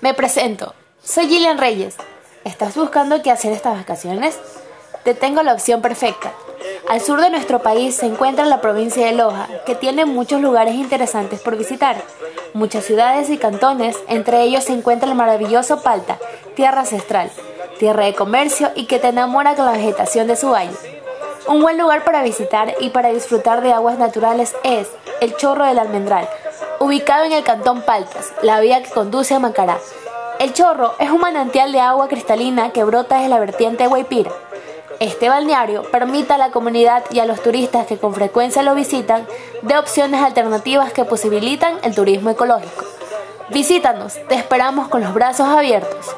Me presento. Soy Gillian Reyes. ¿Estás buscando qué hacer estas vacaciones? Te tengo la opción perfecta. Al sur de nuestro país se encuentra la provincia de Loja, que tiene muchos lugares interesantes por visitar, muchas ciudades y cantones, entre ellos se encuentra el maravilloso Palta, tierra ancestral, tierra de comercio y que te enamora con la vegetación de su valle. Un buen lugar para visitar y para disfrutar de aguas naturales es el Chorro del Almendral, ubicado en el cantón Paltas, la vía que conduce a Macará. El Chorro es un manantial de agua cristalina que brota desde la vertiente de Guaipira. Este balneario permite a la comunidad y a los turistas que con frecuencia lo visitan de opciones alternativas que posibilitan el turismo ecológico. Visítanos, te esperamos con los brazos abiertos.